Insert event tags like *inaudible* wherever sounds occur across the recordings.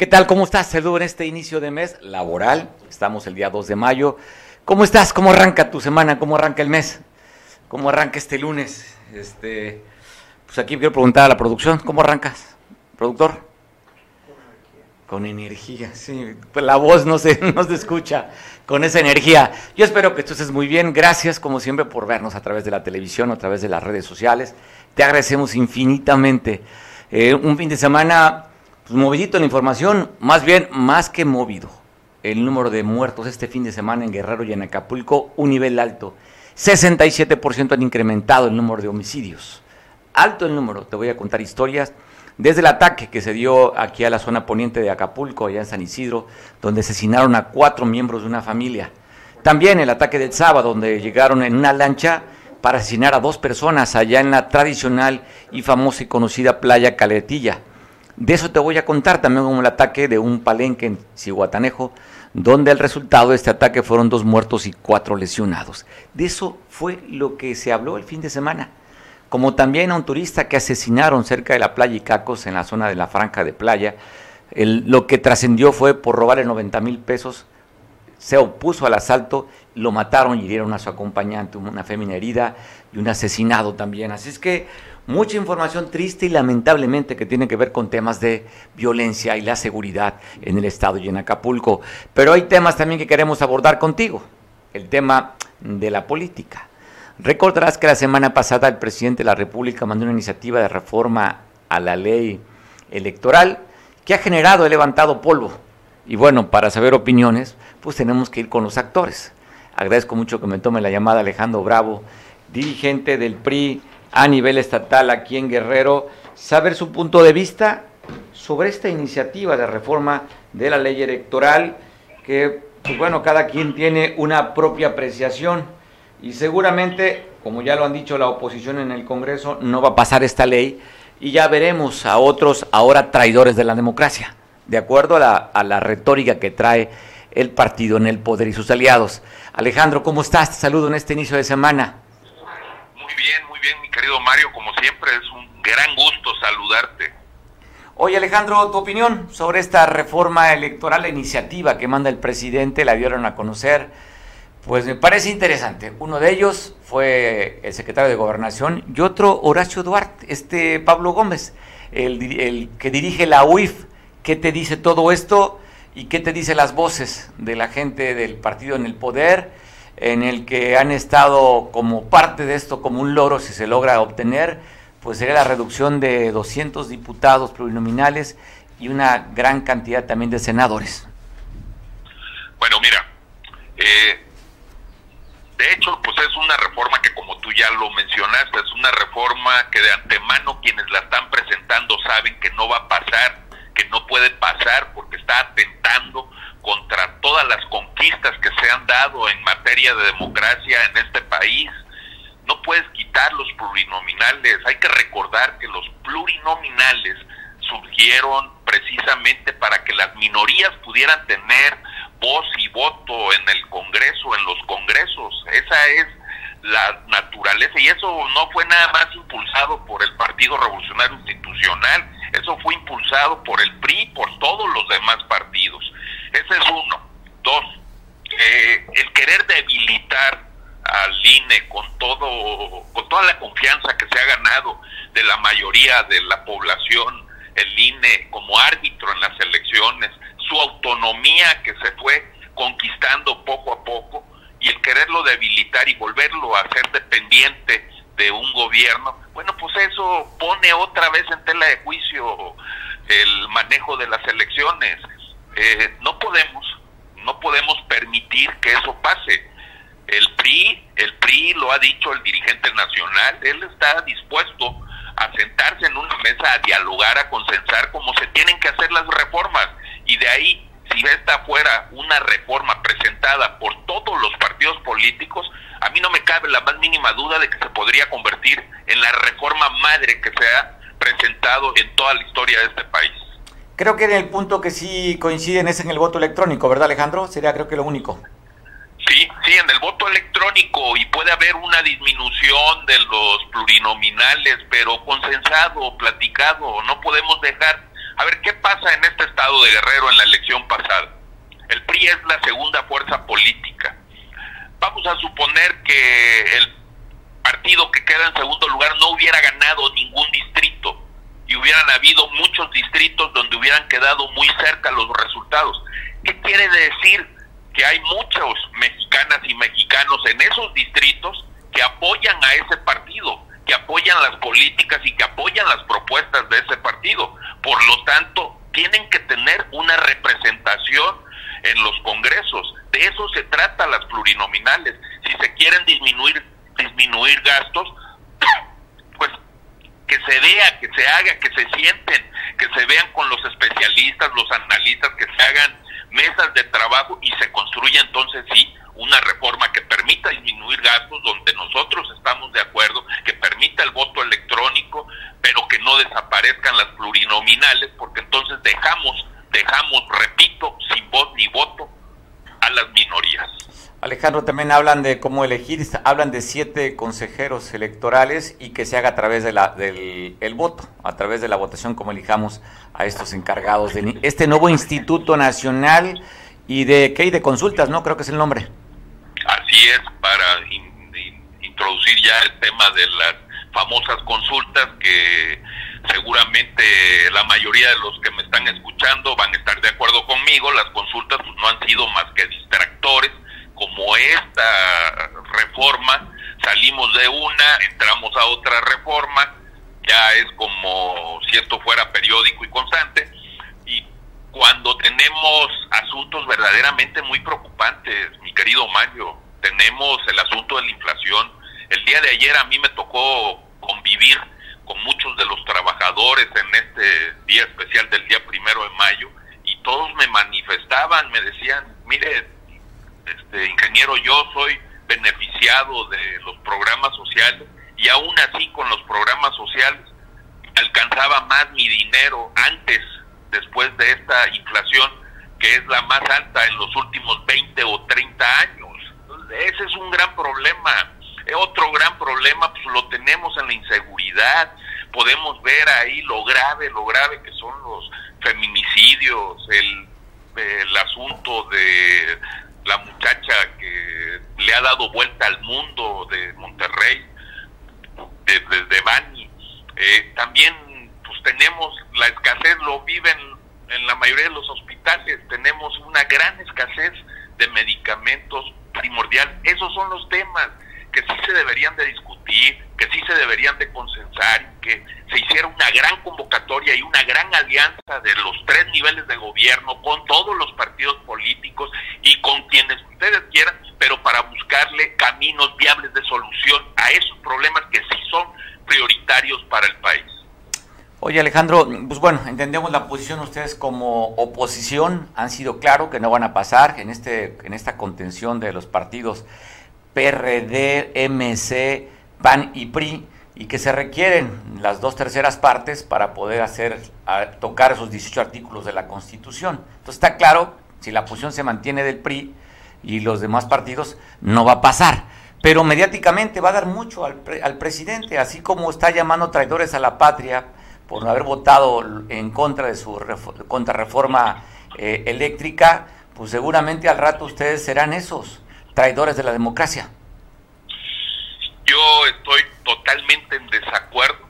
¿Qué tal? ¿Cómo estás? Saludo en este inicio de mes laboral. Estamos el día 2 de mayo. ¿Cómo estás? ¿Cómo arranca tu semana? ¿Cómo arranca el mes? ¿Cómo arranca este lunes? Este, pues aquí quiero preguntar a la producción, ¿cómo arrancas? ¿Productor? Con energía, sí. Pues la voz no se, no se escucha con esa energía. Yo espero que tú estés muy bien. Gracias, como siempre, por vernos a través de la televisión, a través de las redes sociales. Te agradecemos infinitamente. Eh, un fin de semana pues, movidito la información, más bien más que movido. El número de muertos este fin de semana en Guerrero y en Acapulco, un nivel alto. 67% han incrementado el número de homicidios. Alto el número, te voy a contar historias. Desde el ataque que se dio aquí a la zona poniente de Acapulco, allá en San Isidro, donde asesinaron a cuatro miembros de una familia. También el ataque del sábado, donde llegaron en una lancha para asesinar a dos personas allá en la tradicional y famosa y conocida playa Caletilla. De eso te voy a contar también como el ataque de un palenque en Cihuatanejo, donde el resultado de este ataque fueron dos muertos y cuatro lesionados. De eso fue lo que se habló el fin de semana. Como también a un turista que asesinaron cerca de la playa Icacos, en la zona de la franja de playa. lo que trascendió fue por robarle 90 mil pesos, se opuso al asalto, lo mataron y hirieron a su acompañante, una fémina herida y un asesinado también. Así es que mucha información triste y lamentablemente que tiene que ver con temas de violencia y la seguridad en el estado y en Acapulco. Pero hay temas también que queremos abordar contigo, el tema de la política. Recordarás que la semana pasada el presidente de la República mandó una iniciativa de reforma a la ley electoral que ha generado, ha levantado polvo. Y bueno, para saber opiniones, pues tenemos que ir con los actores. Agradezco mucho que me tome la llamada Alejandro Bravo, dirigente del PRI a nivel estatal aquí en Guerrero, saber su punto de vista sobre esta iniciativa de reforma de la ley electoral, que, pues bueno, cada quien tiene una propia apreciación y seguramente, como ya lo han dicho la oposición en el Congreso, no va a pasar esta ley y ya veremos a otros ahora traidores de la democracia, de acuerdo a la, retórica que trae el partido en el poder y sus aliados. Alejandro, ¿cómo estás? Saludo en este inicio de semana. Muy bien, muy bien, mi querido Mario, como siempre es un gran gusto saludarte. Oye Alejandro, tu opinión sobre esta reforma electoral, la iniciativa que manda el presidente, la dieron a conocer, pues me parece interesante. Uno de ellos fue el secretario de Gobernación y otro Horacio Duarte, este Pablo Gómez, el, el que dirige la UIF. ¿Qué te dice todo esto y qué te dice las voces de la gente del partido en el poder? En el que han estado como parte de esto, como un logro, si se logra obtener, pues sería la reducción de 200 diputados plurinominales y una gran cantidad también de senadores. Bueno, mira, eh, de hecho, pues es una reforma que como tú ya lo mencionaste, es una reforma que de antemano quienes la están presentando saben que no va a pasar, que no puede pasar porque está atentando contra todas las conquistas que se han dado en materia de democracia en este país. No puedes quitar los plurinominales. Hay que recordar que los plurinominales surgieron precisamente para que las minorías pudieran tener voz y voto en el Congreso, en los congresos. Esa es la naturaleza y eso no fue nada más impulsado por el Partido Revolucionario Institucional, eso fue impulsado por el PRI, por todos los demás partidos. Ese es uno. Dos, eh, el querer debilitar al INE con todo, con toda la confianza que se ha ganado de la mayoría de la población, el INE como árbitro en las elecciones, su autonomía que se fue conquistando poco a poco y el quererlo debilitar y volverlo a ser dependiente de un gobierno, bueno, pues eso pone otra vez en tela de juicio el manejo de las elecciones. Eh, no podemos, no podemos permitir que eso pase. El PRI, el PRI lo ha dicho el dirigente nacional, él está dispuesto a sentarse en una mesa a dialogar, a consensar cómo se tienen que hacer las reformas y de ahí si esta fuera una reforma presentada por todos los partidos políticos, a mí no me cabe la más mínima duda de que se podría convertir en la reforma madre que se ha presentado en toda la historia de este país. Creo que en el punto que sí coinciden es en el voto electrónico, ¿verdad Alejandro? Sería creo que lo único. Sí, sí, en el voto electrónico y puede haber una disminución de los plurinominales, pero consensado, platicado, no podemos dejar A ver, ¿qué pasa en este estado de Guerrero en la elección pasada? El PRI es la segunda fuerza política. Vamos a suponer que el partido que queda en segundo lugar no hubiera ganado y hubieran habido muchos distritos donde hubieran quedado muy cerca los resultados. ¿Qué quiere decir? Que hay muchos mexicanas y mexicanos en esos distritos que apoyan a ese partido, que apoyan las políticas y que apoyan las propuestas de ese partido. Por lo tanto, tienen que tener una representación en los congresos. De eso se trata las plurinominales. Si se quieren disminuir disminuir gastos, que se vea, que se haga, que se sienten, que se vean con los especialistas, los analistas, que se hagan mesas de trabajo y se construya entonces sí una reforma que permita disminuir gastos donde nosotros estamos de acuerdo, que permita el voto electrónico, pero que no desaparezcan las plurinominales, porque entonces dejamos, dejamos, repito, sin voz ni voto a las minorías. Alejandro, también hablan de cómo elegir, hablan de siete consejeros electorales y que se haga a través del el voto, a través de la votación, como elijamos a estos encargados de este nuevo Instituto Nacional y de ¿qué? de consultas, ¿no? Creo que es el nombre. Así es, para introducir ya el tema de las famosas consultas que seguramente la mayoría de los que me están escuchando van a estar de acuerdo conmigo, las consultas pues, no han sido más que distractores como esta reforma, salimos de una, entramos a otra reforma, ya es como si esto fuera periódico y constante, y cuando tenemos asuntos verdaderamente muy preocupantes, mi querido Mario, tenemos el asunto de la inflación. El día de ayer a mí me tocó convivir con muchos de los trabajadores en este día especial del día primero de mayo y todos me manifestaban, me decían, mire, este, ingeniero, yo soy beneficiado de los programas sociales y aún así con los programas sociales alcanzaba más mi dinero antes, después de esta inflación, que es la más alta en los últimos 20 o 30 años. ese es un gran problema. Otro gran problema pues lo tenemos en la inseguridad. Podemos ver ahí lo grave, lo grave que son los feminicidios, el asunto de la muchacha que le ha dado vuelta al mundo de Monterrey, de, de, Bani. Eh, también pues tenemos la escasez, lo viven en la mayoría de los hospitales, tenemos una gran escasez de medicamentos primordial. Esos son los temas que sí se deberían de discutir, que sí se deberían de consensar, que se hiciera una gran convocatoria y una gran alianza de los tres niveles de gobierno con todos los partidos políticos y con quienes ustedes quieran, pero para buscarle caminos viables de solución a esos problemas que sí son prioritarios para el país. Oye Alejandro, pues bueno, entendemos la posición ustedes como oposición, han sido claro que no van a pasar en este en esta contención de los partidos PRD, MC, PAN y PRI y que se requieren las dos terceras partes para poder hacer tocar esos 18 artículos de la Constitución. Entonces está claro, si la posición se mantiene del PRI y los demás partidos, no va a pasar. Pero mediáticamente va a dar mucho al, al presidente, así como está llamando traidores a la patria por no haber votado en contra de su contrarreforma eh, eléctrica, pues seguramente al rato ustedes serán esos traidores de la democracia. Yo estoy totalmente en desacuerdo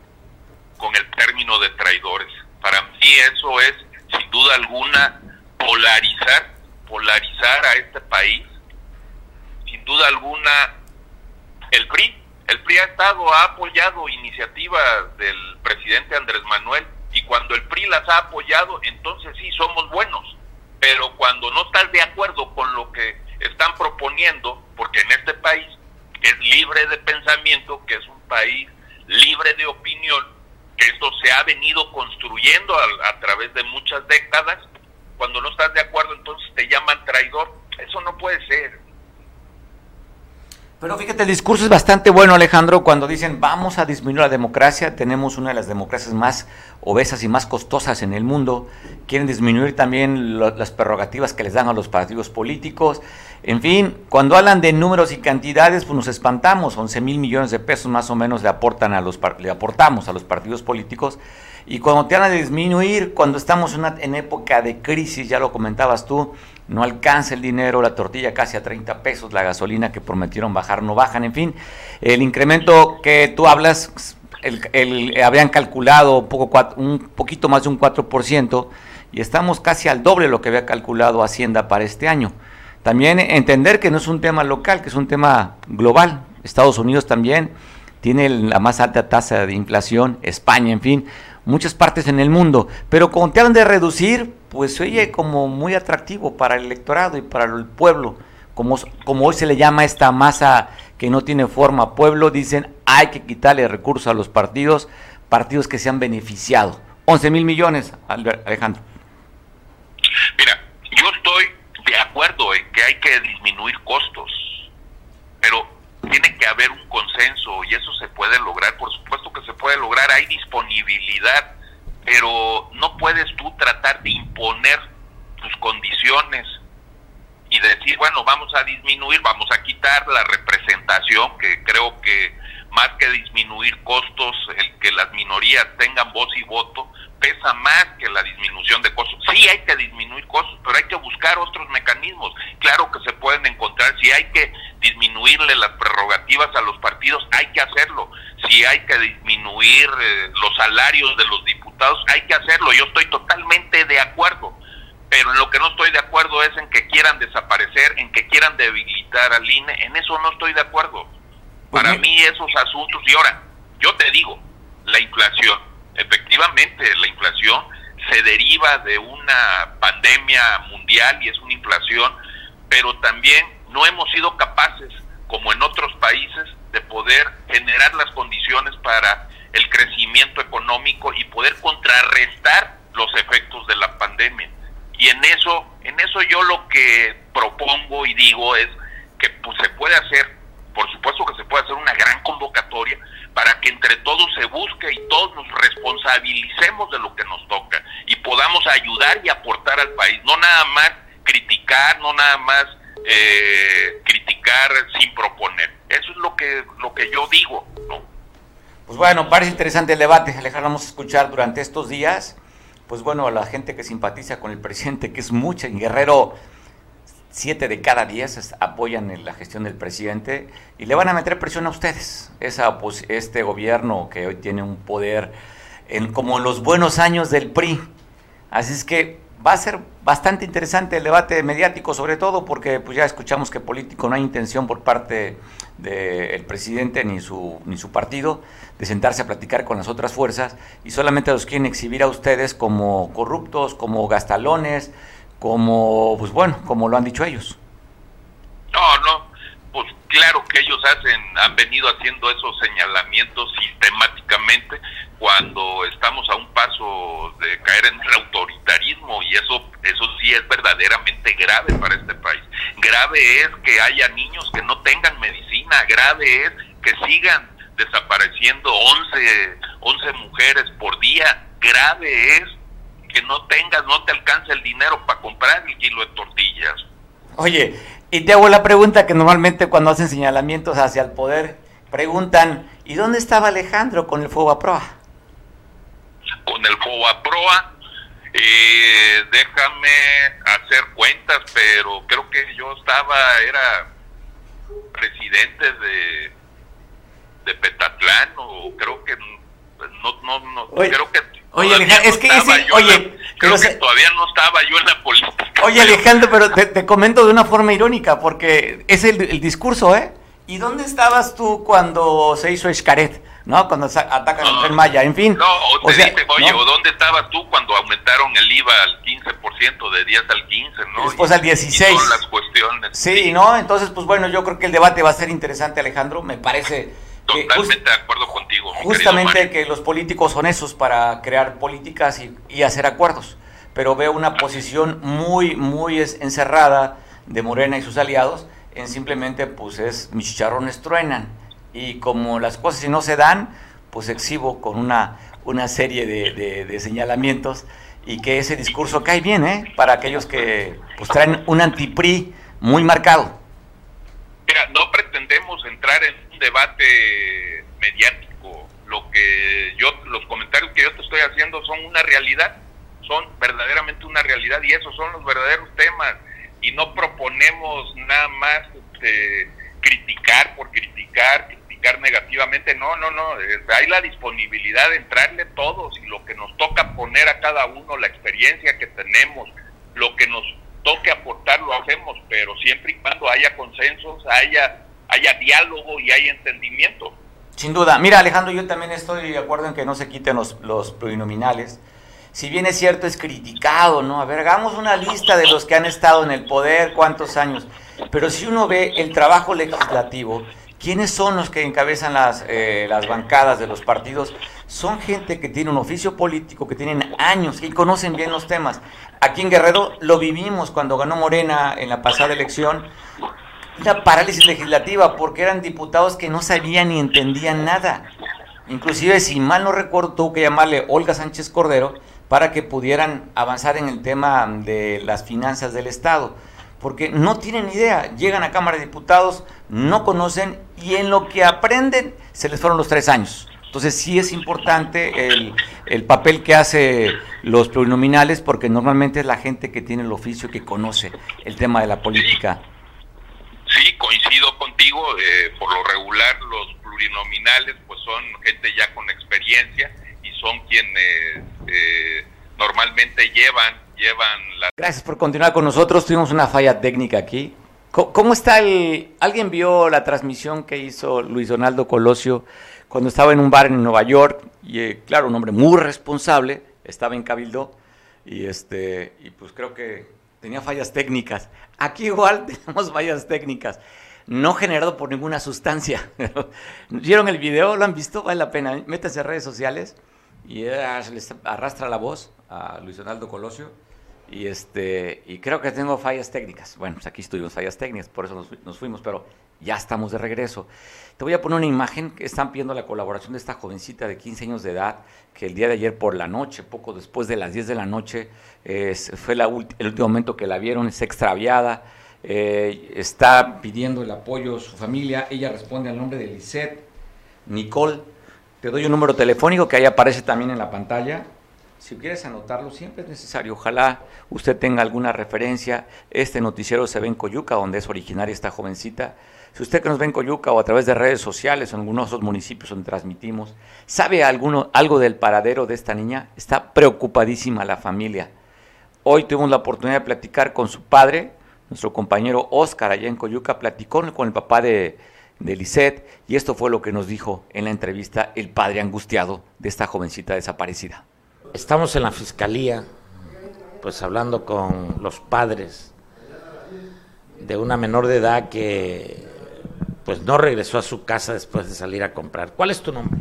con el término de traidores. Para mí eso es, sin duda alguna, polarizar, polarizar a este país. Sin duda alguna, el PRI, el PRI ha estado, ha apoyado iniciativas del presidente Andrés Manuel y cuando el PRI las ha apoyado, entonces sí, somos buenos. Pero cuando no estás de acuerdo con lo que están proponiendo, porque en este país es libre de pensamiento, que es un país libre de opinión, que esto se ha venido construyendo a, través de muchas décadas. Cuando no estás de acuerdo, entonces te llaman traidor. Eso no puede ser. Pero fíjate, el discurso es bastante bueno, Alejandro, cuando dicen vamos a disminuir la democracia, tenemos una de las democracias más obesas y más costosas en el mundo, quieren disminuir también las prerrogativas que les dan a los partidos políticos, en fin, cuando hablan de números y cantidades, pues nos espantamos, 11 mil millones de pesos más o menos le, aportan a los, le aportamos a los partidos políticos, Y cuando te van a disminuir, cuando estamos una, en época de crisis, ya lo comentabas tú, no alcanza el dinero, la tortilla casi a 30 pesos, la gasolina que prometieron bajar no bajan, en fin, el incremento que tú hablas, el, habrían calculado un, poco, un poquito más de un 4% y estamos casi al doble de lo que había calculado Hacienda para este año. También entender que no es un tema local, que es un tema global. Estados Unidos también tiene la más alta tasa de inflación, España, en fin, muchas partes en el mundo. Pero cuando te hablan de reducir, pues se oye como muy atractivo para el electorado y para el pueblo. Como, hoy se le llama esta masa que no tiene forma pueblo, dicen hay que quitarle recursos a los partidos, partidos que se han beneficiado. 11 mil millones, Alejandro. Mira, yo estoy de acuerdo en que hay que disminuir costos, pero tiene que haber un consenso y eso se puede lograr, por supuesto que se puede lograr, hay disponibilidad, pero no puedes tú tratar de imponer tus condiciones y decir, bueno, vamos a disminuir, vamos a quitar la representación, que creo que más que disminuir costos, el que las minorías tengan voz y voto, pesa más que la disminución de costos. Sí hay que disminuir costos, pero hay que buscar otros mecanismos. Claro que se pueden encontrar. Si hay que disminuirle las prerrogativas a los partidos, hay que hacerlo. Si hay que disminuir eh, los salarios de los diputados, hay que hacerlo. Yo estoy totalmente de acuerdo. Pero en lo que no estoy de acuerdo es en que quieran desaparecer, en que quieran debilitar al INE. En eso no estoy de acuerdo. Pues Para mí esos asuntos, y ahora, yo te digo, la inflación efectivamente la inflación se deriva de una pandemia mundial y es una inflación, pero también no hemos sido capaces, como en otros países, de poder generar las condiciones para el crecimiento económico y poder contrarrestar los efectos de la pandemia. Y en eso, en eso yo lo que propongo y digo es que pues, se puede hacer, por supuesto que se puede hacer una gran convocatoria, para que entre todos se busque y todos nos responsabilicemos de lo que nos toca y podamos ayudar y aportar al país, no nada más criticar, no nada más eh, criticar sin proponer. Eso es lo que lo que yo digo, ¿no? Pues bueno, parece interesante el debate, Alejandro, vamos a escuchar durante estos días, pues bueno, a la gente que simpatiza con el presidente, que es mucha, en Guerrero siete de cada diez apoyan en la gestión del presidente y le van a meter presión a ustedes. Esa, pues, este gobierno que hoy tiene un poder en, como en los buenos años del PRI. Así es que va a ser bastante interesante el debate mediático, sobre todo porque pues ya escuchamos que político no hay intención por parte del presidente ni su, ni su partido de sentarse a platicar con las otras fuerzas y solamente los quieren exhibir a ustedes como corruptos, como gastalones, como, pues bueno, como lo han dicho ellos. No, no, claro que ellos hacen, han venido haciendo esos señalamientos sistemáticamente cuando estamos a un paso de caer en el autoritarismo y eso, eso sí es verdaderamente grave para este país. Grave es que haya niños que no tengan medicina, grave es que sigan desapareciendo 11, 11 mujeres por día, grave es que no tengas, no te alcanza el dinero para comprar el kilo de tortillas. Oye, y te hago la pregunta que normalmente cuando hacen señalamientos hacia el poder, preguntan, ¿y dónde estaba Alejandro con el fuego a proa? Con el fuego a proa, eh, déjame hacer cuentas, pero creo que yo estaba, era presidente de, de Petatlán, o creo que no, no, no, creo que Oye, Alejandro, es que oye, creo que todavía no estaba yo en la política. Oye, Alejandro, pero te, comento de una forma irónica, porque es el, discurso, ¿eh? ¿Y dónde estabas tú cuando se hizo Escaret? ¿No? Cuando atacan el tren Maya, en fin. No, o te dicen, oye, ¿o dónde estabas tú cuando aumentaron el IVA al 15%, de 10 al 15, ¿no? Después al 16. Y las cuestiones. Sí, ¿no? Entonces, pues bueno, yo creo que el debate va a ser interesante, Alejandro, me parece Totalmente de acuerdo contigo. Justamente que los políticos son esos para crear políticas y, hacer acuerdos. Pero veo una posición muy, muy encerrada de Morena y sus aliados en simplemente, pues es mis chicharrones truenan. Y como las cosas si no se dan, pues exhibo con una, una serie de, señalamientos y que ese discurso cae bien, ¿eh? Para aquellos que pues traen un antipri muy marcado. Mira, no pretendemos entrar en debate mediático. Lo que yo, los comentarios que yo te estoy haciendo son una realidad, son verdaderamente una realidad y esos son los verdaderos temas y no proponemos nada más este, criticar por criticar, criticar negativamente, no, no, no, hay la disponibilidad de entrarle todos y lo que nos toca poner a cada uno, la experiencia que tenemos, lo que nos toque aportar lo hacemos, pero siempre y cuando haya consensos, haya, haya diálogo y haya entendimiento. Sin duda. Mira, Alejandro, yo también estoy de acuerdo en que no se quiten los, los plurinominales. Si bien es cierto, es criticado, ¿no? A ver, hagamos una lista de los que han estado en el poder, cuántos años. Pero si uno ve el trabajo legislativo, ¿quiénes son los que encabezan las, eh, las bancadas de los partidos? Son gente que tiene un oficio político, que tienen años y conocen bien los temas. Aquí en Guerrero lo vivimos cuando ganó Morena en la pasada elección. Una parálisis legislativa porque eran diputados que no sabían ni entendían nada. Inclusive, si mal no recuerdo, tuvo que llamarle Olga Sánchez Cordero para que pudieran avanzar en el tema de las finanzas del Estado porque no tienen idea, llegan a Cámara de Diputados, no conocen y en lo que aprenden se les fueron los tres años. Entonces sí es importante el, el papel que hace los plurinominales porque normalmente es la gente que tiene el oficio que conoce el tema de la política. Sí, coincido contigo, eh, por lo regular los plurinominales pues son gente ya con experiencia son quienes eh, normalmente llevan llevan la... Gracias por continuar con nosotros. Tuvimos una falla técnica aquí. ¿Cómo está el... ¿Alguien vio la transmisión que hizo Luis Donaldo Colosio cuando estaba en un bar en Nueva York? Y eh, claro, un hombre muy responsable, estaba en Cabildo y, este, y pues creo que tenía fallas técnicas. Aquí igual *laughs* tenemos fallas técnicas, no generado por ninguna sustancia. *laughs* ¿Vieron el video? ¿Lo han visto? Vale la pena. Métanse a redes sociales y se les arrastra la voz a Luis Donaldo Colosio y, este, y creo que tengo fallas técnicas. Bueno, pues aquí estuvimos fallas técnicas, por eso nos, fuimos, pero ya estamos de regreso. Te voy a poner una imagen que están pidiendo la colaboración de esta jovencita de 15 años de edad, que el día de ayer por la noche, poco después de las 10 de la noche, fue el último momento que la vieron, es extraviada. Eh, está pidiendo el apoyo de su familia. Ella responde al nombre de Lisette Nicole. Te doy un número telefónico que ahí aparece también en la pantalla. Si quieres anotarlo, siempre es necesario. Ojalá usted tenga alguna referencia. Este noticiero se ve en Coyuca, donde es originaria esta jovencita. Si usted que nos ve en Coyuca o a través de redes sociales en algunos otros municipios donde transmitimos, sabe alguno, algo del paradero de esta niña, está preocupadísima la familia. Hoy tuvimos la oportunidad de platicar con su padre, nuestro compañero Oscar, allá en Coyuca, platicó con el papá de, de Lisette y esto fue lo que nos dijo en la entrevista el padre angustiado de esta jovencita desaparecida. Estamos en la fiscalía, pues hablando con los padres de una menor de edad que pues no regresó a su casa después de salir a comprar. ¿Cuál es tu nombre?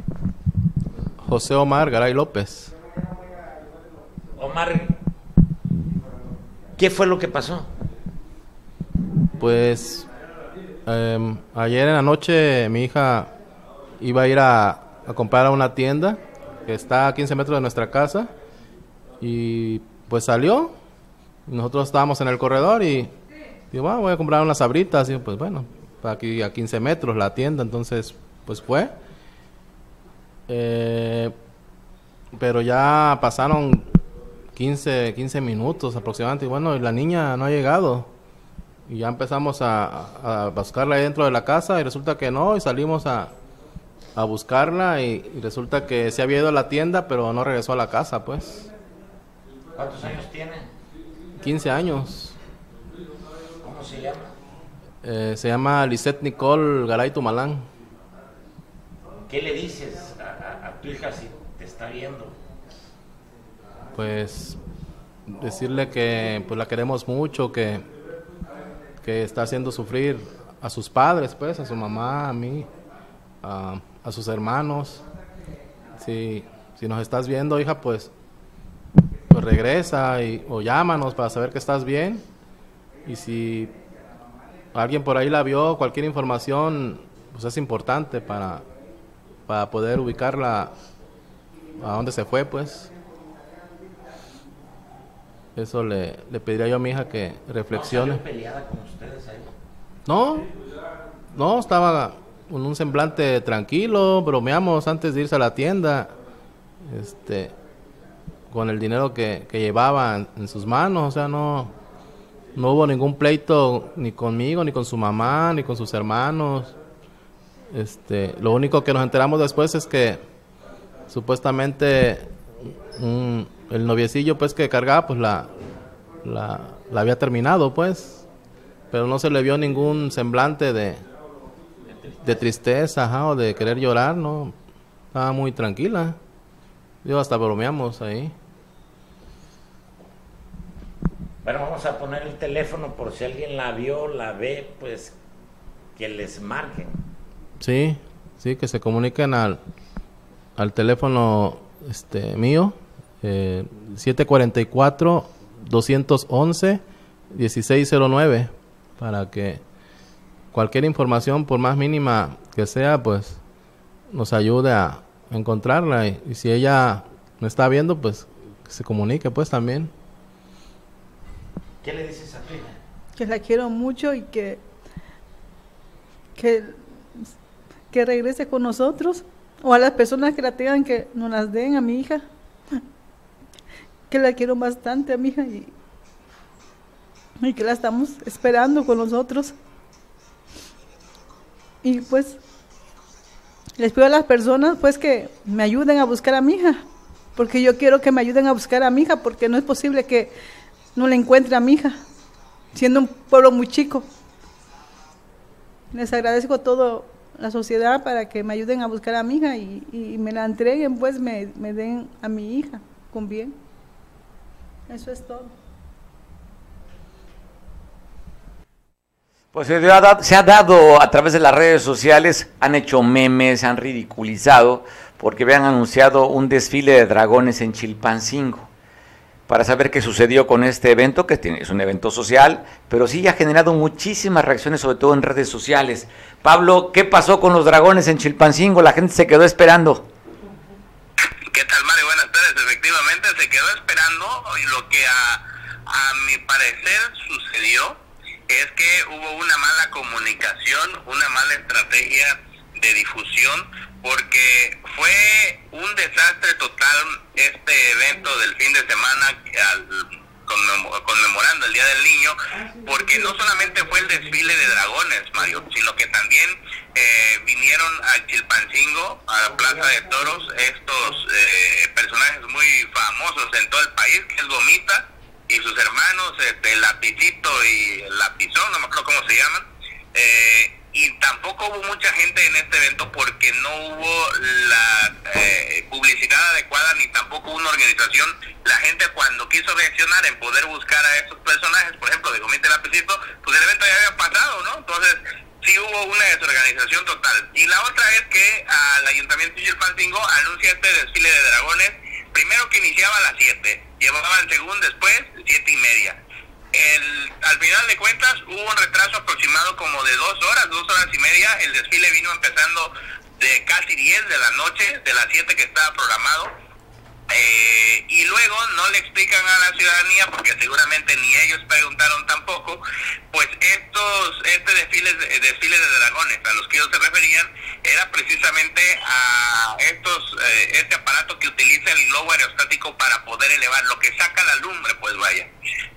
José Omar Garay López. Omar, ¿qué fue lo que pasó? Pues em, ayer en la noche mi hija iba a ir a, comprar a una tienda que está a 15 metros de nuestra casa. Y pues salió. Nosotros estábamos en el corredor y digo, voy a comprar unas sabritas. Y pues bueno, aquí a 15 metros la tienda, entonces pues fue. Eh, pero ya pasaron 15, 15 minutos aproximadamente. Y bueno, y la niña no ha llegado. Y ya empezamos a, a buscarla ahí dentro de la casa y resulta que no. Y salimos a, a buscarla y, resulta que se había ido a la tienda, pero no regresó a la casa, pues. ¿Cuántos años tiene? 15 años. ¿Cómo se llama? Eh, se llama Lisette Nicole Garay Tumalán. ¿Qué le dices a, tu hija si te está viendo? Pues decirle que pues la queremos mucho, que, que está haciendo sufrir a sus padres, pues, a su mamá, a mí, a, sus hermanos. Si, si nos estás viendo, hija, pues, pues regresa y, o llámanos para saber que estás bien. Y si alguien por ahí la vio, cualquier información, pues es importante para, para poder ubicarla a dónde se fue, pues. Eso le, le pediría yo a mi hija que reflexione. ¿No peleada con ustedes ahí? No, no, estaba con un semblante tranquilo, bromeamos antes de irse a la tienda. Este, con el dinero que, que llevaba en, sus manos, o sea, no, no hubo ningún pleito ni conmigo, ni con su mamá, ni con sus hermanos. Este, lo único que nos enteramos después es que supuestamente el noviecillo pues que cargaba pues la, la, la, había terminado pues, pero no se le vio ningún semblante de, de tristeza o de querer llorar, no, estaba muy tranquila. Yo hasta bromeamos ahí. Bueno, vamos a poner el teléfono por si alguien la vio, la ve, pues que les marquen. Sí, sí, que se comuniquen al, al teléfono este mío, eh, 744-211-1609, para que cualquier información, por más mínima que sea, pues nos ayude a encontrarla. Y, si ella me está viendo, pues que se comunique pues también. ¿Qué le dices a Trina? Que la quiero mucho y que, que, que regrese con nosotros. O a las personas que la tengan que nos las den a mi hija. Que la quiero bastante a mi hija y, y que la estamos esperando con nosotros. Y pues les pido a las personas pues que me ayuden a buscar a mi hija, porque yo quiero que me ayuden a buscar a mi hija, porque no es posible que no le encuentre a mi hija, siendo un pueblo muy chico. Les agradezco a toda la sociedad para que me ayuden a buscar a mi hija y, me la entreguen, pues me, me den a mi hija con bien. Eso es todo. Pues se, ha dado a través de las redes sociales, han hecho memes, han ridiculizado, porque habían anunciado un desfile de dragones en Chilpancingo. Para saber qué sucedió con este evento, que es un evento social, pero sí ha generado muchísimas reacciones, sobre todo en redes sociales. Pablo, ¿qué pasó con los dragones en Chilpancingo? La gente se quedó esperando. ¿Qué tal, Mario? Buenas tardes. Efectivamente, se quedó esperando y lo que a, a mi parecer sucedió es que hubo una mala comunicación, una mala estrategia de difusión, porque fue un desastre total este evento del fin de semana conmemorando el Día del Niño, porque no solamente fue el desfile de dragones, Mario, sino que también eh, vinieron a Chilpancingo, a la Plaza de Toros, estos eh, personajes muy famosos en todo el país, que es Gomita, y sus hermanos, este, Lapicito y Lapizón, no me acuerdo cómo se llaman. Eh, y tampoco hubo mucha gente en este evento porque no hubo la eh, publicidad adecuada ni tampoco una organización. La gente cuando quiso reaccionar en poder buscar a esos personajes, por ejemplo, de Comité Lapicito, pues el evento ya había pasado, ¿no? Entonces sí hubo una desorganización total. Y la otra es que al Ayuntamiento de Chilpancingo anuncia este desfile de dragones primero que iniciaba a las 7, llevaban según después 7 y media. El, al final de cuentas hubo un retraso aproximado como de dos horas, dos horas y media. El desfile vino empezando de casi 10 de la noche, de las 7 que estaba programado eh, y luego no le explican a la ciudadanía, porque seguramente ni ellos preguntaron tampoco, pues estos este desfile, desfile de dragones a los que ellos se referían era precisamente a estos eh, este aparato que utiliza el globo aerostático para poder elevar, lo que saca la lumbre, pues vaya,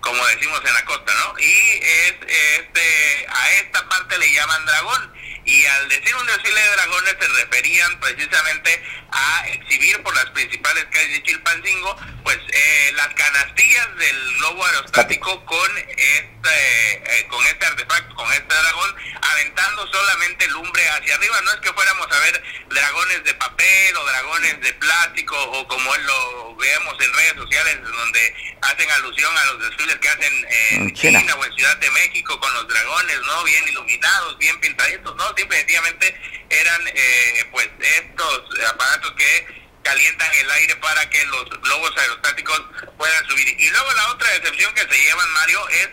como decimos en la costa, ¿no? Y es este a esta parte le llaman dragón y al decir un desfile de dragones se referían precisamente a exhibir por las principales calles de Chilpancingo pues eh, las canastillas del globo aerostático con este eh, con este artefacto con este dragón aventando solamente lumbre hacia arriba. No es que fuéramos a ver dragones de papel o dragones de plástico o como lo vemos en redes sociales donde hacen alusión a los desfiles que hacen en China. China o en Ciudad de México con los dragones no bien iluminados bien pintaditos no simplemente eran eh, pues estos aparatos que calientan el aire para que los globos aerostáticos puedan subir. Y luego la otra decepción que se llevan, Mario, es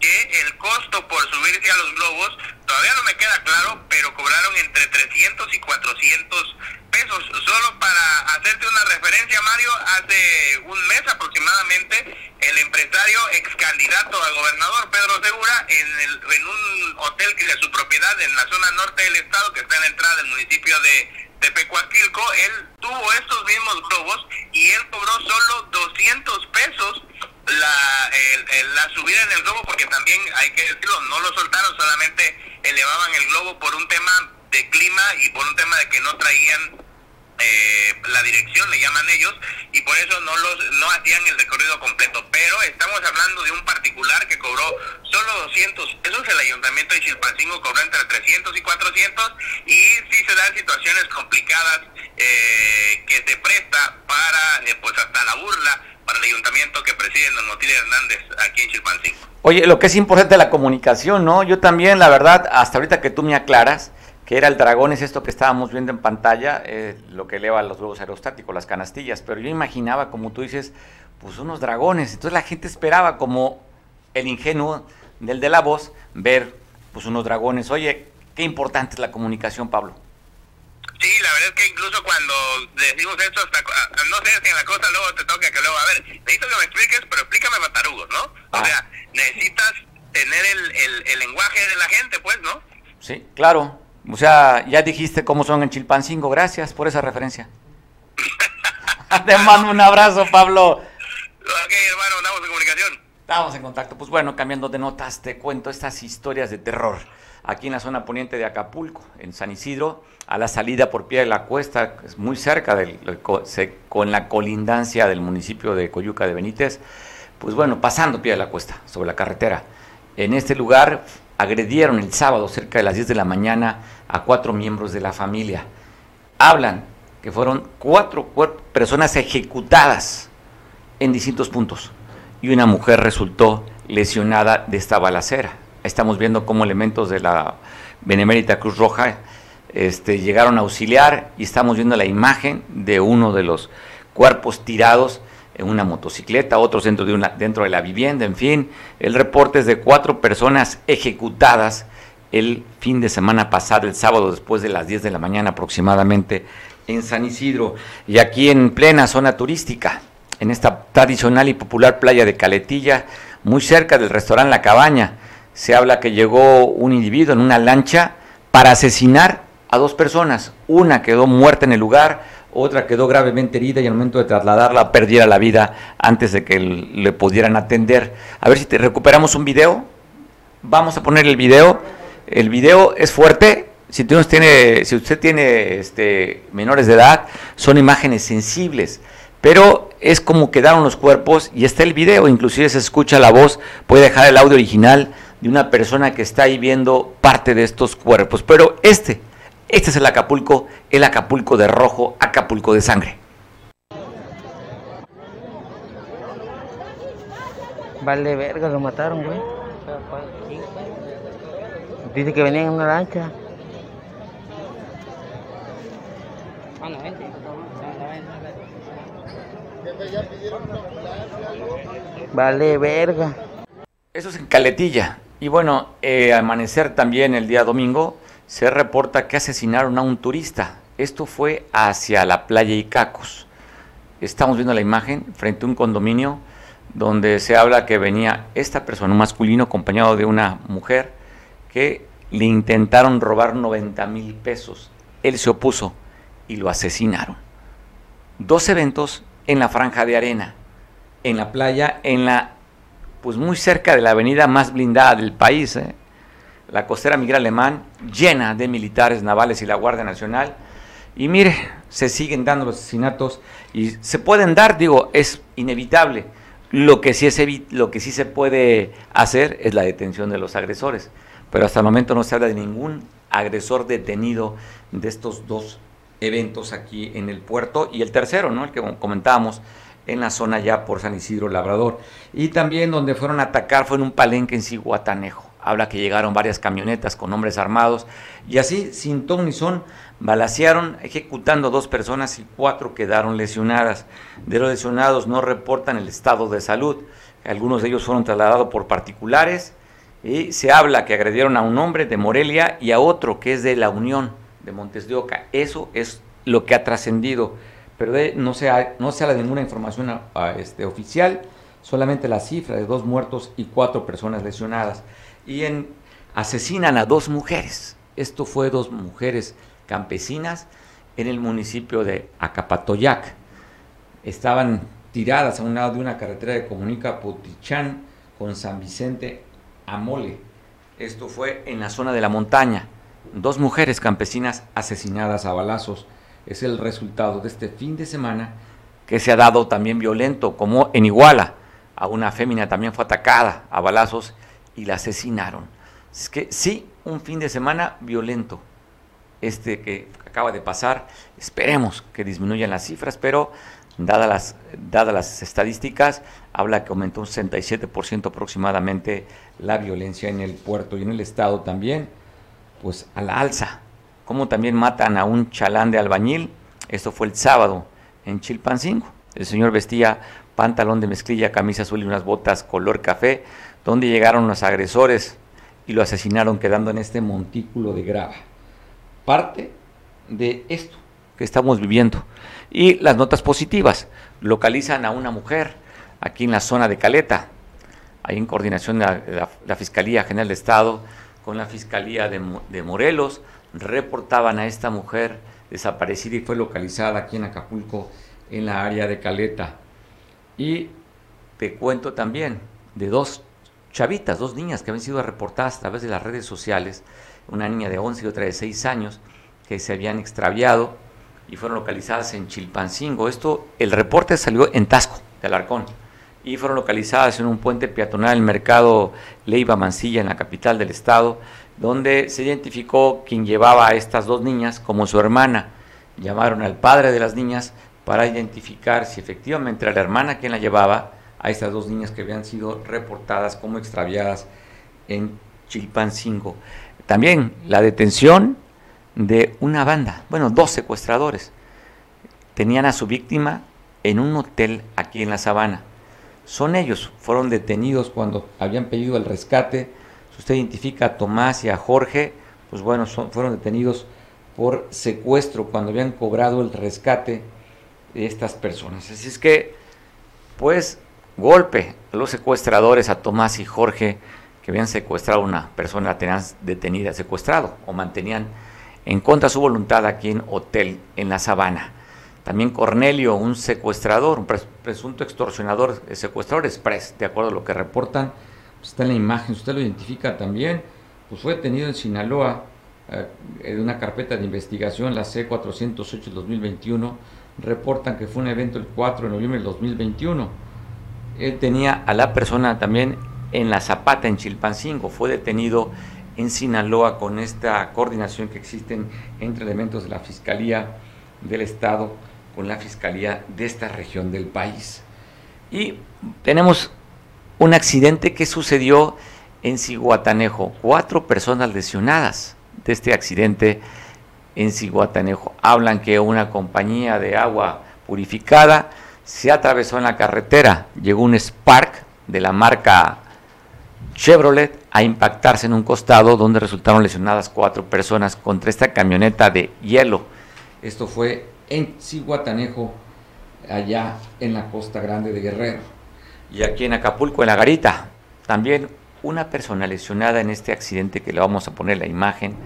que el costo por subirse a los globos, todavía no me queda claro, pero cobraron entre 300 y 400 pesos. Solo para hacerte una referencia, Mario, hace un mes aproximadamente, el empresario ex candidato a gobernador, Pedro Segura, en, el, en un hotel que es su propiedad en la zona norte del estado, que está en la entrada del municipio de Tepecuaquilco, él tuvo estos mismos globos y él cobró solo 200 pesos la, la subida en el globo, porque también hay que decirlo, no lo soltaron, solamente elevaban el globo por un tema de clima y por un tema de que no traían eh, la dirección, le llaman ellos, y por eso no los no hacían el recorrido completo. Pero estamos hablando de un particular que cobró solo 200 pesos, el ayuntamiento de Chilpancingo cobró entre 300 y 400, y sí se dan situaciones complicadas eh, que se presta para, eh, pues hasta la burla, para el ayuntamiento que preside Don Motil Hernández aquí en Chilpancingo. Oye, lo que es importante la comunicación, ¿no? Yo también, la verdad, hasta ahorita que tú me aclaras, que era el dragón, es esto que estábamos viendo en pantalla, eh, lo que eleva los globos aerostáticos, las canastillas, pero yo imaginaba, como tú dices, pues unos dragones, entonces la gente esperaba como el ingenuo del de la voz, ver pues unos dragones. Oye, qué importante es la comunicación, Pablo. Sí, la verdad es que incluso cuando decimos esto, hasta, no sé si en la cosa luego te toca que luego, a ver, necesito que me expliques, pero explícame matarugos, ¿no? O ah. sea, necesitas tener el, el, el lenguaje de la gente, pues, ¿no? Sí, claro. O sea, ya dijiste cómo son en Chilpancingo. Gracias por esa referencia. *laughs* Te mando un abrazo, Pablo. Ok, hermano, andamos en comunicación. Estamos en contacto. Pues bueno, cambiando de notas, te cuento estas historias de terror. Aquí en la zona poniente de Acapulco, en San Isidro, a la salida por pie de la cuesta, es muy cerca del, con la colindancia del municipio de Coyuca de Benítez, pues bueno, pasando pie de la cuesta, sobre la carretera. En este lugar agredieron el sábado cerca de las 10 de la mañana a cuatro miembros de la familia. Hablan que fueron cuatro personas ejecutadas en distintos puntos y una mujer resultó lesionada de esta balacera. Estamos viendo cómo elementos de la Benemérita Cruz Roja este, llegaron a auxiliar y estamos viendo la imagen de uno de los cuerpos tirados en una motocicleta, otros dentro de, una, dentro de la vivienda, en fin. El reporte es de cuatro personas ejecutadas el fin de semana pasado, el sábado después de las 10 de la mañana aproximadamente en San Isidro y aquí en plena zona turística, en esta tradicional y popular playa de Caletilla, muy cerca del restaurante La Cabaña. Se habla que llegó un individuo en una lancha para asesinar a dos personas. Una quedó muerta en el lugar, otra quedó gravemente herida y al momento de trasladarla perdiera la vida antes de que le pudieran atender. A ver si te recuperamos un video. Vamos a poner el video. El video es fuerte. Si usted tiene, si usted tiene este, menores de edad, son imágenes sensibles. Pero es como quedaron los cuerpos y está el video, inclusive se escucha la voz, puede dejar el audio original de una persona que está ahí viendo parte de estos cuerpos. Pero este, este es el Acapulco, el Acapulco de rojo, Acapulco de sangre. Vale, verga, lo mataron, güey. Dice que venían en una lancha. Vale, verga. Eso es en Caletilla. Y bueno, eh, amanecer también el día domingo se reporta que asesinaron a un turista. Esto fue hacia la playa Icacos. Estamos viendo la imagen frente a un condominio donde se habla que venía esta persona, un masculino acompañado de una mujer, que le intentaron robar 90 mil pesos. Él se opuso y lo asesinaron. Dos eventos en la franja de arena, en la playa, en la, pues muy cerca de la avenida más blindada del país, ¿eh? La costera Miguel Alemán, llena de militares navales y la Guardia Nacional. Y mire, se siguen dando los asesinatos y se pueden dar, digo, es inevitable. Lo que sí, es lo que sí se puede hacer es la detención de los agresores, pero hasta el momento no se habla de ningún agresor detenido de estos dos eventos aquí en el puerto y el tercero, ¿no? El que comentábamos en la zona ya por San Isidro Labrador. Y también donde fueron a atacar fue en un palenque en Ciguatanejo habla que llegaron varias camionetas con hombres armados y así, sin ton ni son, balacearon, ejecutando dos personas y cuatro quedaron lesionadas. De los lesionados no reportan el estado de salud. Algunos de ellos fueron trasladados por particulares y se habla que agredieron a un hombre de Morelia y a otro que es de la Unión de Montes de Oca. Eso es lo que ha trascendido, pero no, se no se habla de ninguna información este, oficial, solamente la cifra de dos muertos y cuatro personas lesionadas y asesinan a dos mujeres. Esto fue dos mujeres campesinas en el municipio de Acapatoyac. Estaban tiradas a un lado de una carretera que comunica Potichán con San Vicente Amole. Esto fue en la zona de la montaña. Dos mujeres campesinas asesinadas a balazos. Es el resultado de este fin de semana que se ha dado también violento, como en Iguala. A una fémina también fue atacada a balazos y la asesinaron. Es que sí, un fin de semana violento. Este que acaba de pasar, esperemos que disminuyan las cifras, pero dadas las, dadas las estadísticas, habla que aumentó un 67% aproximadamente la violencia en el puerto y en el estado también, pues a la alza. Como también matan a un chalán de albañil, esto fue el sábado en Chilpancingo. El señor vestía pantalón de mezclilla, camisa azul y unas botas color café, donde llegaron los agresores y lo asesinaron quedando en este montículo de grava. Parte de esto que estamos viviendo. Y las notas positivas, localizan a una mujer aquí en la zona de Caleta, ahí en coordinación de la, Fiscalía General de Estado con la Fiscalía de, de Morelos, reportaban a esta mujer desaparecida y fue localizada aquí en Acapulco, en la área de Caleta. Y te cuento también de dos chavitas, dos niñas que habían sido reportadas a través de las redes sociales, una niña de 11 y otra de 6 años, que se habían extraviado y fueron localizadas en Chilpancingo. Esto, el reporte salió en Tasco, de Alarcón, y fueron localizadas en un puente peatonal en mercado Leiva Mansilla, en la capital del estado, donde se identificó quien llevaba a estas dos niñas como su hermana. Llamaron al padre de las niñas para identificar si efectivamente era la hermana quien la llevaba a estas dos niñas que habían sido reportadas como extraviadas en Chilpancingo. También la detención de una banda, bueno, dos secuestradores. Tenían a su víctima en un hotel aquí en la sabana. Son ellos, fueron detenidos cuando habían pedido el rescate. Si usted identifica a Tomás y a Jorge, pues bueno, fueron detenidos por secuestro cuando habían cobrado el rescate de estas personas. Así es que, pues, golpe a los secuestradores, a Tomás y Jorge, que habían secuestrado a una persona, tenían detenida, secuestrado o mantenían en contra de su voluntad aquí en hotel en la sabana. También Cornelio, un secuestrador, un presunto extorsionador, secuestrador express, de acuerdo a lo que reportan, pues está en la imagen, usted lo identifica también, pues fue detenido en Sinaloa eh, en una carpeta de investigación, la C408 2021, reportan que fue un evento el 4 de noviembre del 2021. Él tenía a la persona también en la Zapata, en Chilpancingo, fue detenido en Sinaloa con esta coordinación que existen entre elementos de la Fiscalía del Estado con la Fiscalía de esta región del país. Y tenemos un accidente que sucedió en Ciguatanejo. Cuatro personas lesionadas de este accidente en Ciguatanejo. Hablan que una compañía de agua purificada se atravesó en la carretera. Llegó un Spark de la marca Chevrolet a impactarse en un costado donde resultaron lesionadas cuatro personas contra esta camioneta de hielo. Esto fue en Cihuatanejo, allá en la costa grande de Guerrero. Y aquí en Acapulco, en la Garita, también una persona lesionada en este accidente que le vamos a poner la imagen,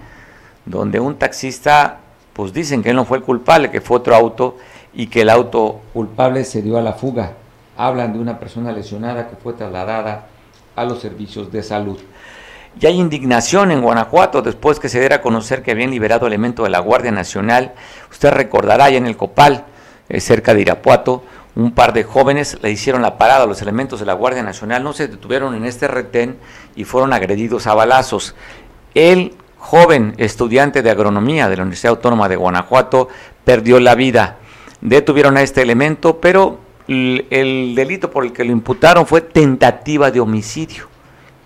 donde un taxista, pues dicen que él no fue el culpable, que fue otro auto y que el auto culpable se dio a la fuga. Hablan de una persona lesionada que fue trasladada a los servicios de salud. Y hay indignación en Guanajuato después que se diera a conocer que habían liberado elementos de la Guardia Nacional. Usted recordará ya en el Copal, eh, cerca de Irapuato, un par de jóvenes le hicieron la parada a los elementos de la Guardia Nacional, no se detuvieron en este retén y fueron agredidos a balazos. El joven estudiante de agronomía de la Universidad Autónoma de Guanajuato perdió la vida. Detuvieron a este elemento, pero el delito por el que lo imputaron fue tentativa de homicidio.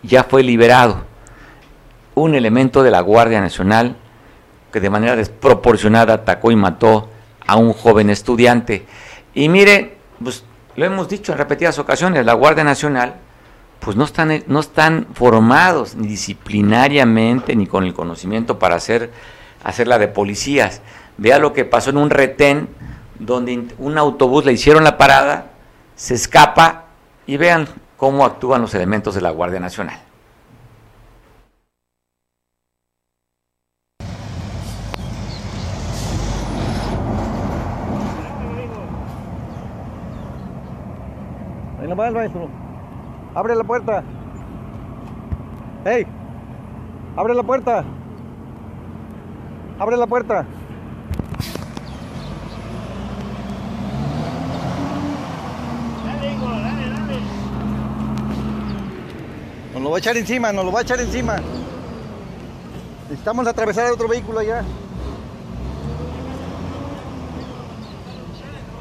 Ya fue liberado un elemento de la Guardia Nacional que de manera desproporcionada atacó y mató a un joven estudiante. Y mire, pues lo hemos dicho en repetidas ocasiones, la Guardia Nacional pues no están, no están formados ni disciplinariamente ni con el conocimiento para hacer, hacerla de policías. Vea lo que pasó en un retén donde un autobús le hicieron la parada, se escapa y vean cómo actúan los elementos de la Guardia Nacional. Ahí nomás, maestro. Abre la puerta. ¡Ey! ¡Abre la puerta! ¡Abre la puerta! Lo va a echar encima, nos lo va a echar encima. Necesitamos atravesar otro vehículo allá.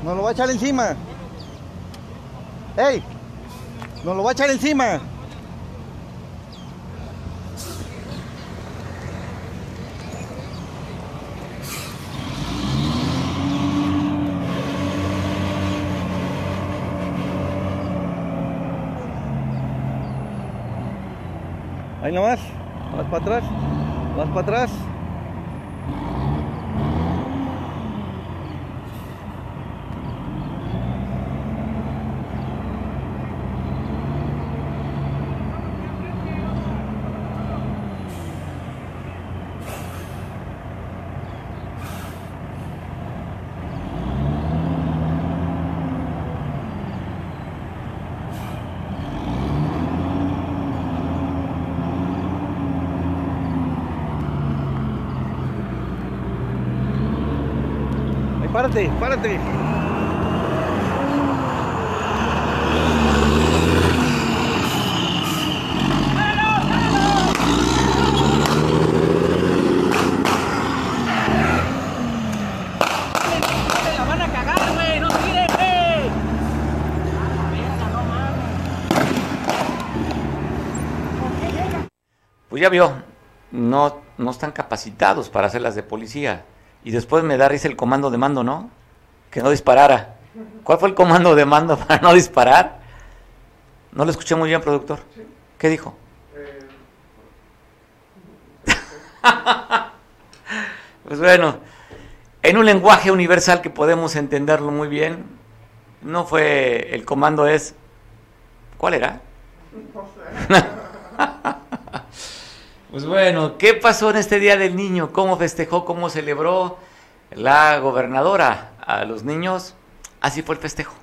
Nos lo va a echar encima. ¡Ey! Nos lo va a echar encima. Ahí nomás, vas para atrás, vas para atrás. Tiren, güey! Pues ya vio, no, no están capacitados para hacer las de policía. Y después me da risa el comando de mando, ¿no? Que no disparara. ¿Cuál fue el comando de mando *laughs* para no disparar? No lo escuché muy bien, productor. ¿Qué dijo? *laughs* pues bueno, en un lenguaje universal que podemos entenderlo muy bien, no fue, el comando es, ¿cuál era? *laughs* Pues bueno, ¿qué pasó en este Día del Niño? ¿Cómo festejó? ¿Cómo celebró la gobernadora a los niños? Así fue el festejo.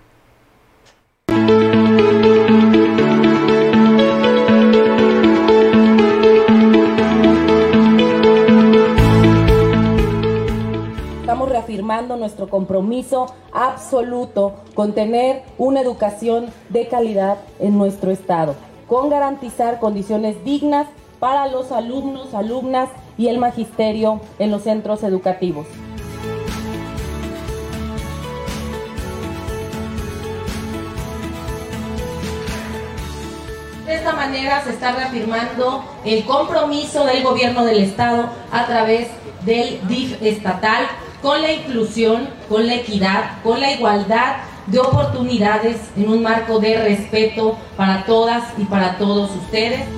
Estamos reafirmando nuestro compromiso absoluto con tener una educación de calidad en nuestro estado, con garantizar condiciones dignas para los alumnos, alumnas y el magisterio en los centros educativos. De esta manera se está reafirmando el compromiso del gobierno del estado a través del DIF estatal con la inclusión, con la equidad, con la igualdad de oportunidades en un marco de respeto para todas y para todos ustedes.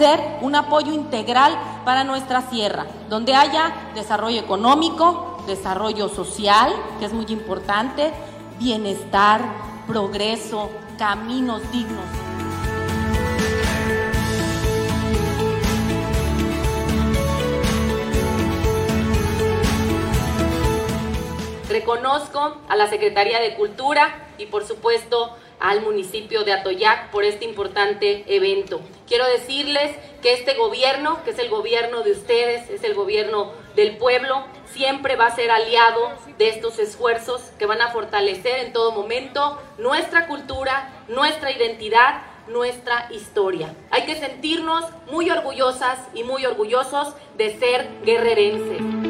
Hacer un apoyo integral para nuestra sierra, donde haya desarrollo económico, desarrollo social, que es muy importante, bienestar, progreso, caminos dignos. Reconozco a la Secretaría de Cultura y por supuesto al municipio de Atoyac por este importante evento. Quiero decirles que este gobierno, que es el gobierno de ustedes, es el gobierno del pueblo, siempre va a ser aliado de estos esfuerzos que van a fortalecer en todo momento nuestra cultura, nuestra identidad, nuestra historia. Hay que sentirnos muy orgullosas y muy orgullosos de ser guerrerenses.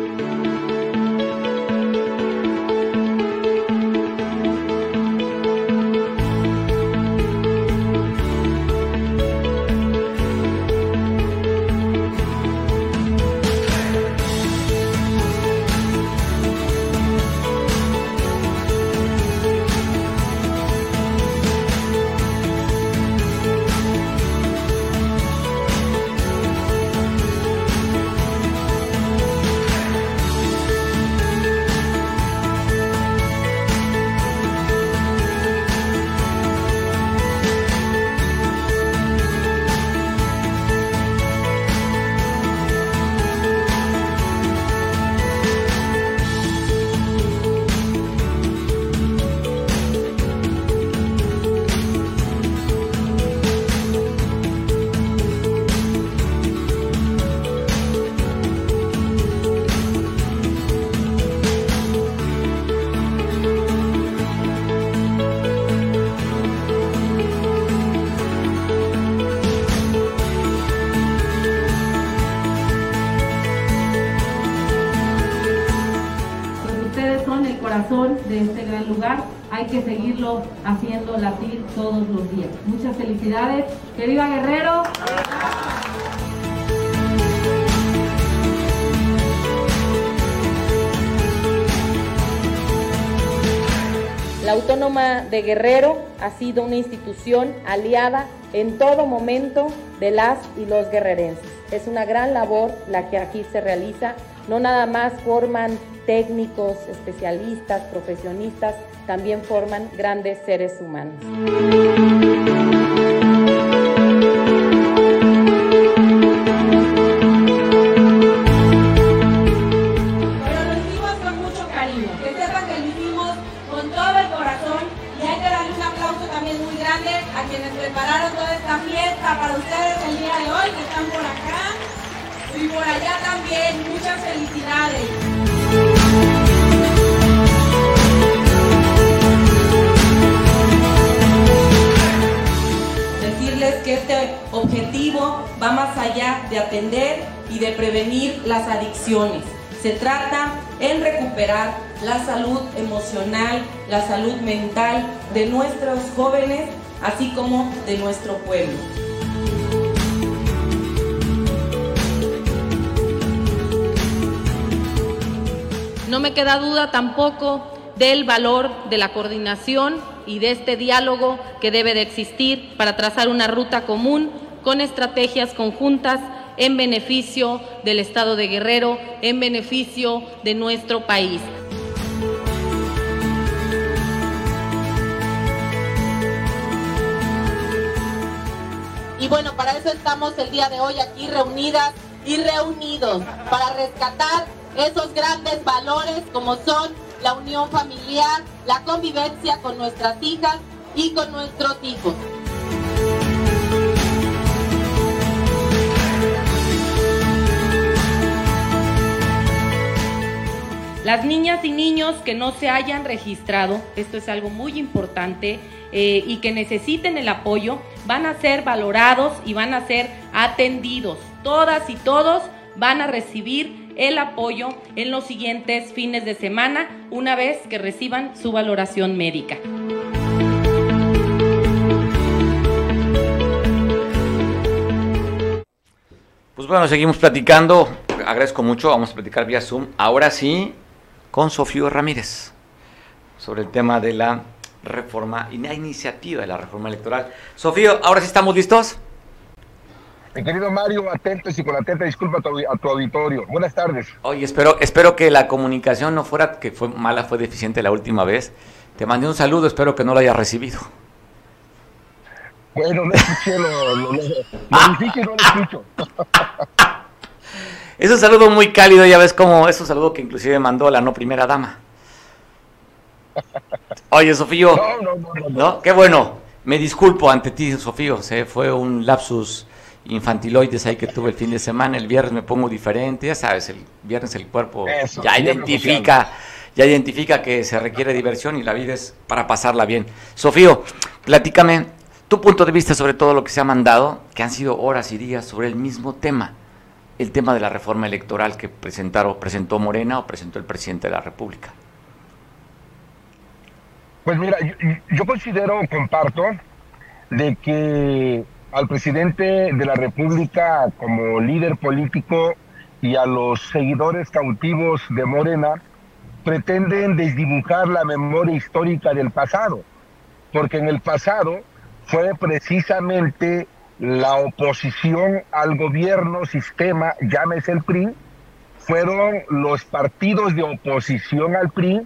Hay que seguirlo haciendo latir todos los días. Muchas felicidades. ¡Que viva Guerrero! La Autónoma de Guerrero ha sido una institución aliada en todo momento de las y los guerrerenses. Es una gran labor la que aquí se realiza. No nada más forman técnicos, especialistas, profesionistas, también forman grandes seres humanos. De atender y de prevenir las adicciones. Se trata en recuperar la salud emocional, la salud mental de nuestros jóvenes, así como de nuestro pueblo. No me queda duda tampoco del valor de la coordinación y de este diálogo que debe de existir para trazar una ruta común con estrategias conjuntas en beneficio del Estado de Guerrero, en beneficio de nuestro país. Y bueno, para eso estamos el día de hoy aquí reunidas y reunidos, para rescatar esos grandes valores como son la unión familiar, la convivencia con nuestras hijas y con nuestros hijos. Las niñas y niños que no se hayan registrado, esto es algo muy importante, eh, y que necesiten el apoyo, van a ser valorados y van a ser atendidos. Todas y todos van a recibir el apoyo en los siguientes fines de semana una vez que reciban su valoración médica. Pues bueno, seguimos platicando. Agradezco mucho. Vamos a platicar vía Zoom. Ahora sí, con Sofío Ramírez sobre el tema de la reforma y la iniciativa de la reforma electoral. Sofío, ¿ahora sí estamos listos? Mi querido Mario, atentos y con atenta disculpa a tu, a tu, auditorio. Buenas tardes. Oye, espero, espero que la comunicación no fuera que fue mala, fue deficiente la última vez. Te mandé un saludo, espero que no lo hayas recibido. Bueno, no escuché lo, lo, lo, lo difícil, no lo escucho. *laughs* es un saludo muy cálido, ya ves como es un saludo que inclusive mandó la no primera dama. *laughs* Oye, Sofío. No, no, no. Qué bueno. Me disculpo ante ti, Sofío. Se fue un lapsus infantiloides ahí que tuve el fin de semana, el viernes me pongo diferente, ya sabes, el viernes el cuerpo Eso, ya identifica, ya identifica que se requiere diversión y la vida es para pasarla bien. Sofío, platícame tu punto de vista sobre todo lo que se ha mandado, que han sido horas y días sobre el mismo tema, el tema de la reforma electoral que presentaron, presentó Morena o presentó el presidente de la República. Pues mira, yo, considero, comparto, de que al presidente de la República como líder político y a los seguidores cautivos de Morena pretenden desdibujar la memoria histórica del pasado, porque en el pasado fue precisamente la oposición al gobierno, sistema, llámese el PRI, fueron los partidos de oposición al PRI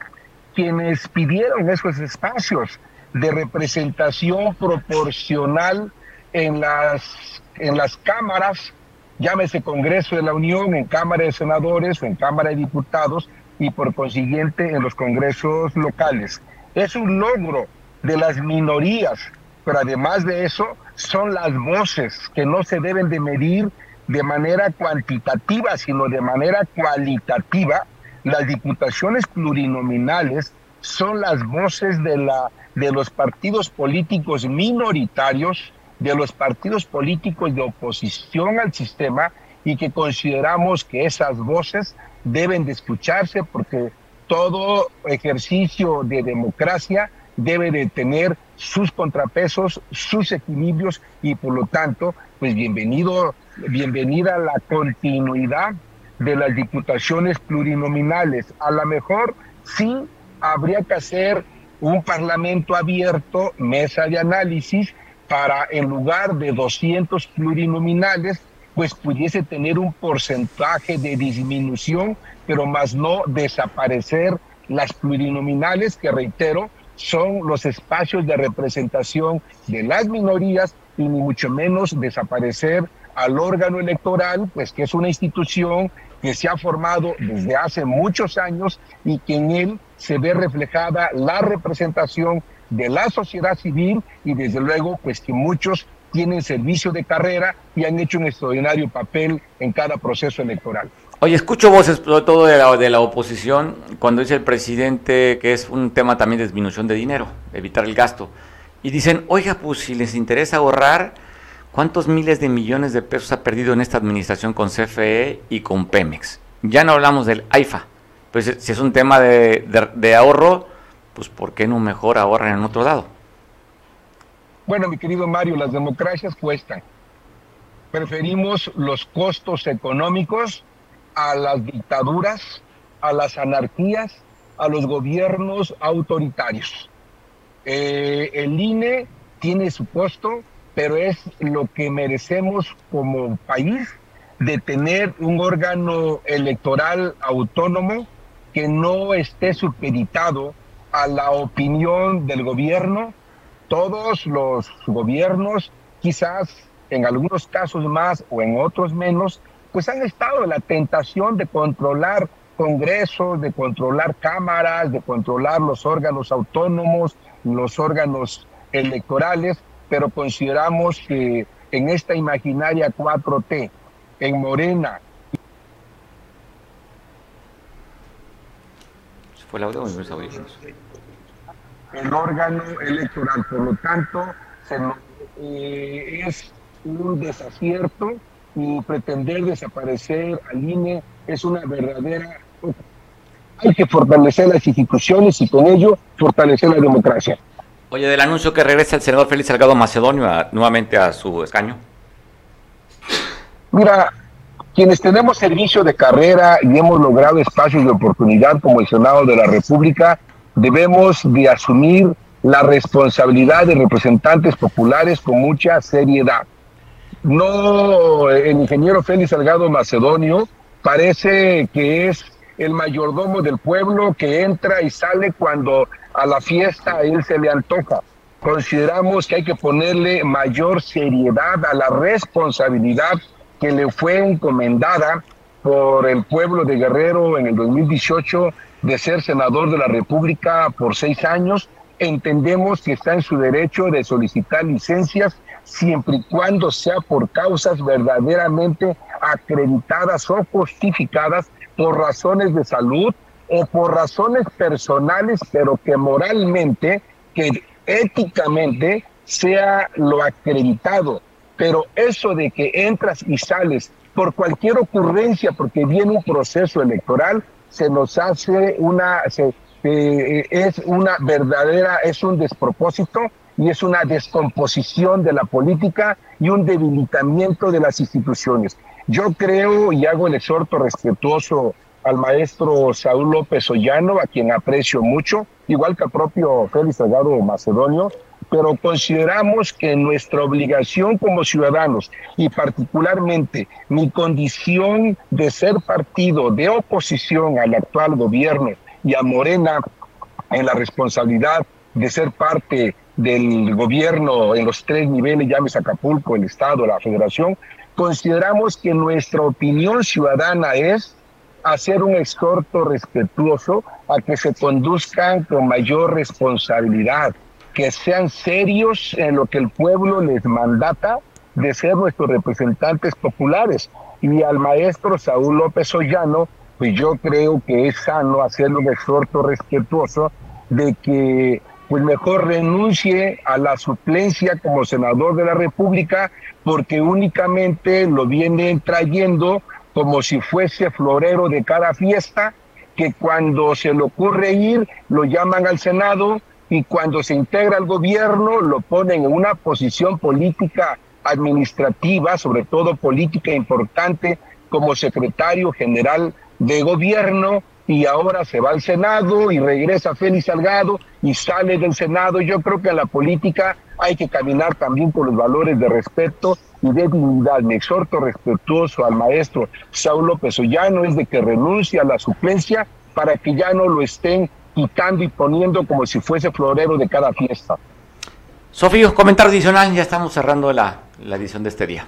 quienes pidieron esos espacios de representación proporcional en las, en las cámaras, llámese Congreso de la Unión, en Cámara de Senadores o en Cámara de Diputados y por consiguiente en los congresos locales. Es un logro de las minorías, pero además de eso son las voces que no se deben de medir de manera cuantitativa, sino de manera cualitativa. Las diputaciones plurinominales son las voces de, la, de los partidos políticos minoritarios de los partidos políticos de oposición al sistema y que consideramos que esas voces deben de escucharse porque todo ejercicio de democracia debe de tener sus contrapesos, sus equilibrios y por lo tanto, pues bienvenido, bienvenida a la continuidad de las diputaciones plurinominales. A lo mejor sí habría que hacer un parlamento abierto, mesa de análisis, para en lugar de 200 plurinominales, pues pudiese tener un porcentaje de disminución, pero más no desaparecer las plurinominales, que reitero, son los espacios de representación de las minorías y ni mucho menos desaparecer al órgano electoral, pues que es una institución que se ha formado desde hace muchos años y que en él se ve reflejada la representación de la sociedad civil y desde luego pues que muchos tienen servicio de carrera y han hecho un extraordinario papel en cada proceso electoral. Oye, escucho voces, sobre todo de la, de la oposición, cuando dice el presidente que es un tema también de disminución de dinero, evitar el gasto. Y dicen, oiga, pues si les interesa ahorrar, ¿cuántos miles de millones de pesos ha perdido en esta administración con CFE y con Pemex? Ya no hablamos del AIFA. Pues si es un tema de, de ahorro, pues ¿por qué no mejor ahorran en otro lado? Bueno, mi querido Mario, las democracias cuestan. Preferimos los costos económicos a las dictaduras, a las anarquías, a los gobiernos autoritarios. Eh, el INE tiene su costo, pero es lo que merecemos como país de tener un órgano electoral autónomo que no esté supeditado a la opinión del gobierno. Todos los gobiernos, quizás en algunos casos más o en otros menos, pues han estado en la tentación de controlar congresos, de controlar cámaras, de controlar los órganos autónomos, los órganos electorales, pero consideramos que en esta imaginaria 4T, en Morena. fue el audio El órgano electoral, por lo tanto, se, eh, es un desacierto y pretender desaparecer al INE es una verdadera... Hay que fortalecer las instituciones y con ello fortalecer la democracia. Oye, del anuncio que regresa el senador Félix Salgado Macedonio nuevamente a su escaño. Mira, quienes tenemos servicio de carrera y hemos logrado espacios de oportunidad como el Senado de la República, debemos de asumir la responsabilidad de representantes populares con mucha seriedad no, el ingeniero Félix Salgado Macedonio parece que es el mayordomo del pueblo que entra y sale cuando a la fiesta a él se le antoja. Consideramos que hay que ponerle mayor seriedad a la responsabilidad que le fue encomendada por el pueblo de Guerrero en el 2018 de ser senador de la República por seis años. Entendemos que está en su derecho de solicitar licencias siempre y cuando sea por causas verdaderamente acreditadas o justificadas por razones de salud o por razones personales, pero que moralmente, que éticamente sea lo acreditado. Pero eso de que entras y sales por cualquier ocurrencia, porque viene un proceso electoral, se nos hace una, eh, es una verdadera, es un despropósito y es una descomposición de la política y un debilitamiento de las instituciones. Yo creo y hago el exhorto respetuoso al maestro Saúl López Ollano, a quien aprecio mucho, igual que al propio Félix Salgado Macedonio, pero consideramos que nuestra obligación como ciudadanos y particularmente mi condición de ser partido de oposición al actual gobierno y a Morena en la responsabilidad de ser parte del gobierno en los tres niveles, llames Acapulco, el Estado, la Federación, consideramos que nuestra opinión ciudadana es hacer un exhorto respetuoso a que se conduzcan con mayor responsabilidad, que sean serios en lo que el pueblo les mandata de ser nuestros representantes populares. Y al maestro Saúl López Ollano, pues yo creo que es sano hacer un exhorto respetuoso de que pues mejor renuncie a la suplencia como senador de la República porque únicamente lo vienen trayendo como si fuese florero de cada fiesta que cuando se le ocurre ir, lo llaman al Senado y cuando se integra al gobierno, lo ponen en una posición política administrativa, sobre todo política importante, como secretario general de gobierno, y ahora se va al Senado y regresa Félix Salgado y sale del Senado. Yo creo que en la política hay que caminar también con los valores de respeto y de dignidad. Me exhorto respetuoso al maestro Saúl López Ollano es de que renuncie a la suplencia para que ya no lo estén quitando y poniendo como si fuese florero de cada fiesta. Sofío, comentario adicional, ya estamos cerrando la, la edición de este día.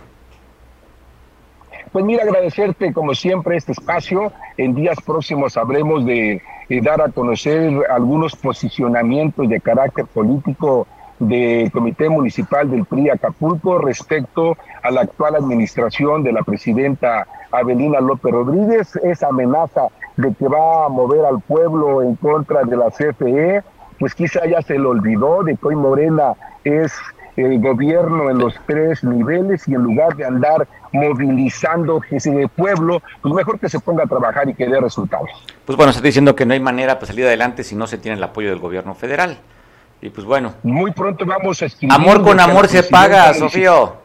Pues mira, agradecerte como siempre este espacio. En días próximos habremos de, de dar a conocer algunos posicionamientos de carácter político del Comité Municipal del PRI Acapulco respecto a la actual administración de la presidenta Avelina López Rodríguez, esa amenaza de que va a mover al pueblo en contra de la CFE, pues quizá ya se le olvidó de que hoy Morena es el gobierno en los tres niveles y en lugar de andar movilizando ese pueblo, pues mejor que se ponga a trabajar y que dé resultados. Pues bueno, está diciendo que no hay manera para salir adelante si no se tiene el apoyo del gobierno federal. Y pues bueno. Muy pronto vamos a escribir. Amor con amor se paga, Sofío.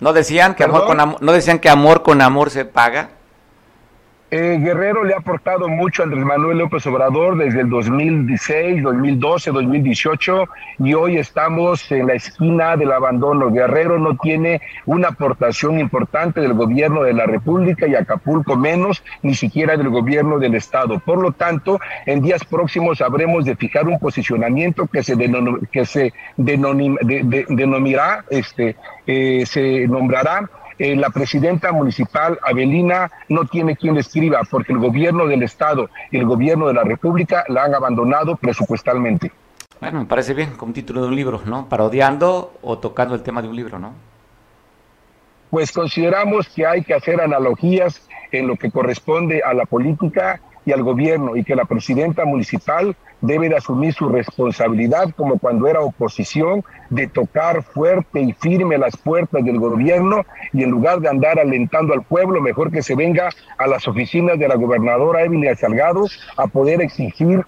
¿No decían que amor con amor, no decían que amor con amor se paga? Eh, Guerrero le ha aportado mucho a Andrés Manuel López Obrador desde el 2016, 2012, 2018 y hoy estamos en la esquina del abandono. Guerrero no tiene una aportación importante del gobierno de la República y Acapulco menos, ni siquiera del gobierno del Estado. Por lo tanto, en días próximos habremos de fijar un posicionamiento que se, que se denominará, este, eh, se nombrará eh, la presidenta municipal Avelina no tiene quien le escriba porque el gobierno del estado y el gobierno de la república la han abandonado presupuestalmente. Bueno, me parece bien, como título de un libro, ¿no? Parodiando o tocando el tema de un libro, ¿no? Pues consideramos que hay que hacer analogías en lo que corresponde a la política y al gobierno y que la presidenta municipal debe de asumir su responsabilidad como cuando era oposición de tocar fuerte y firme las puertas del gobierno y en lugar de andar alentando al pueblo, mejor que se venga a las oficinas de la gobernadora Emilia Salgado a poder exigir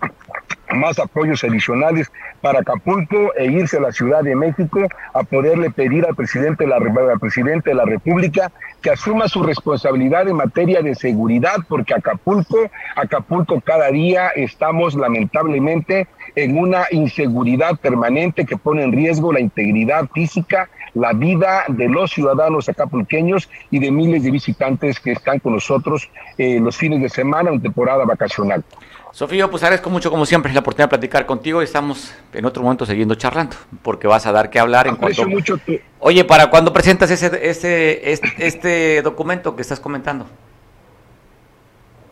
más apoyos adicionales para Acapulco e irse a la Ciudad de México a poderle pedir al presidente de la, al de la República que asuma su responsabilidad en materia de seguridad, porque Acapulco, Acapulco cada día estamos lamentablemente en una inseguridad permanente que pone en riesgo la integridad física, la vida de los ciudadanos acapulqueños y de miles de visitantes que están con nosotros eh, los fines de semana en temporada vacacional. Sofía, pues agradezco mucho como siempre la oportunidad de platicar contigo y estamos en otro momento siguiendo charlando, porque vas a dar que hablar en cuanto... Mucho tu... Oye, ¿para cuándo presentas ese, ese, este, este documento que estás comentando?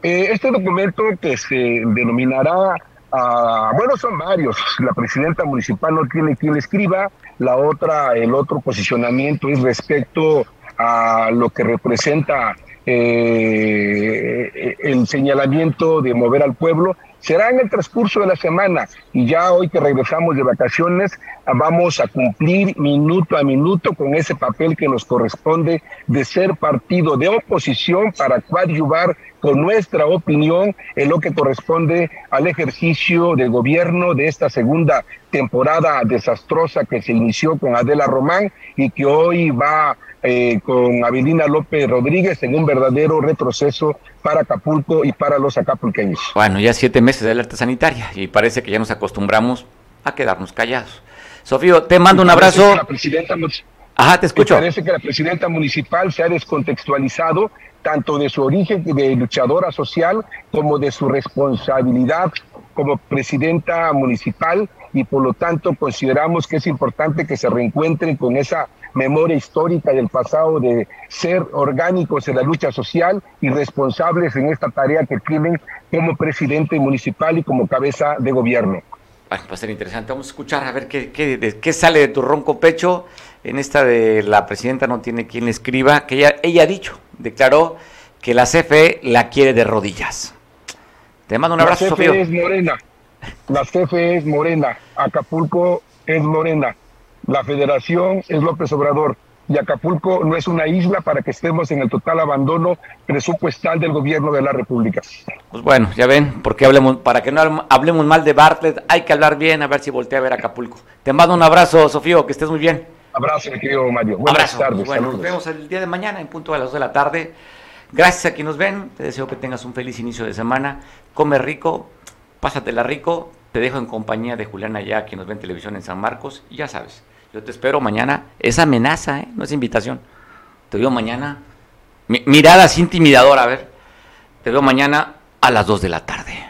Eh, este documento que se denominará, uh, bueno, son varios, la presidenta municipal no tiene quien le escriba, la otra, el otro posicionamiento es respecto a lo que representa eh, el señalamiento de mover al pueblo. Será en el transcurso de la semana y ya hoy que regresamos de vacaciones vamos a cumplir minuto a minuto con ese papel que nos corresponde de ser partido de oposición para coadyuvar con nuestra opinión en lo que corresponde al ejercicio de gobierno de esta segunda temporada desastrosa que se inició con Adela Román y que hoy va eh, con Avelina López Rodríguez en un verdadero retroceso para Acapulco y para los acapulqueños. Bueno, ya siete meses de alerta sanitaria y parece que ya nos acostumbramos a quedarnos callados. Sofío, te mando un abrazo. La presidenta, Ajá, te escucho. Parece que la presidenta municipal se ha descontextualizado tanto de su origen de luchadora social como de su responsabilidad como presidenta municipal y por lo tanto consideramos que es importante que se reencuentren con esa memoria histórica del pasado de ser orgánicos en la lucha social y responsables en esta tarea que tienen como presidente municipal y como cabeza de gobierno. Bueno, va a ser interesante. Vamos a escuchar a ver qué, qué, qué sale de tu ronco pecho en esta de la presidenta no tiene quien le escriba, que ella, ella ha dicho, declaró que la CFE la quiere de rodillas. Te mando un abrazo, La CFE es morena. La CFE es morena. Acapulco es morena. La federación es López Obrador. y Acapulco no es una isla para que estemos en el total abandono presupuestal del gobierno de la República. Pues bueno, ya ven, porque hablemos, para que no hablemos mal de Bartlett, hay que hablar bien, a ver si voltea a ver Acapulco. Te mando un abrazo, Sofío, que estés muy bien. Abrazo, mi querido Mario. Buenas tardes. Bueno, nos vemos el día de mañana en punto a las 2 de la tarde. Gracias a quienes nos ven, te deseo que tengas un feliz inicio de semana. Come rico, pásatela rico. Te dejo en compañía de Juliana ya, quien nos ve en televisión en San Marcos. Y ya sabes, yo te espero mañana. Es amenaza, ¿eh? no es invitación. Te veo mañana. Mi mirada así intimidadora, a ver. Te veo mañana a las 2 de la tarde.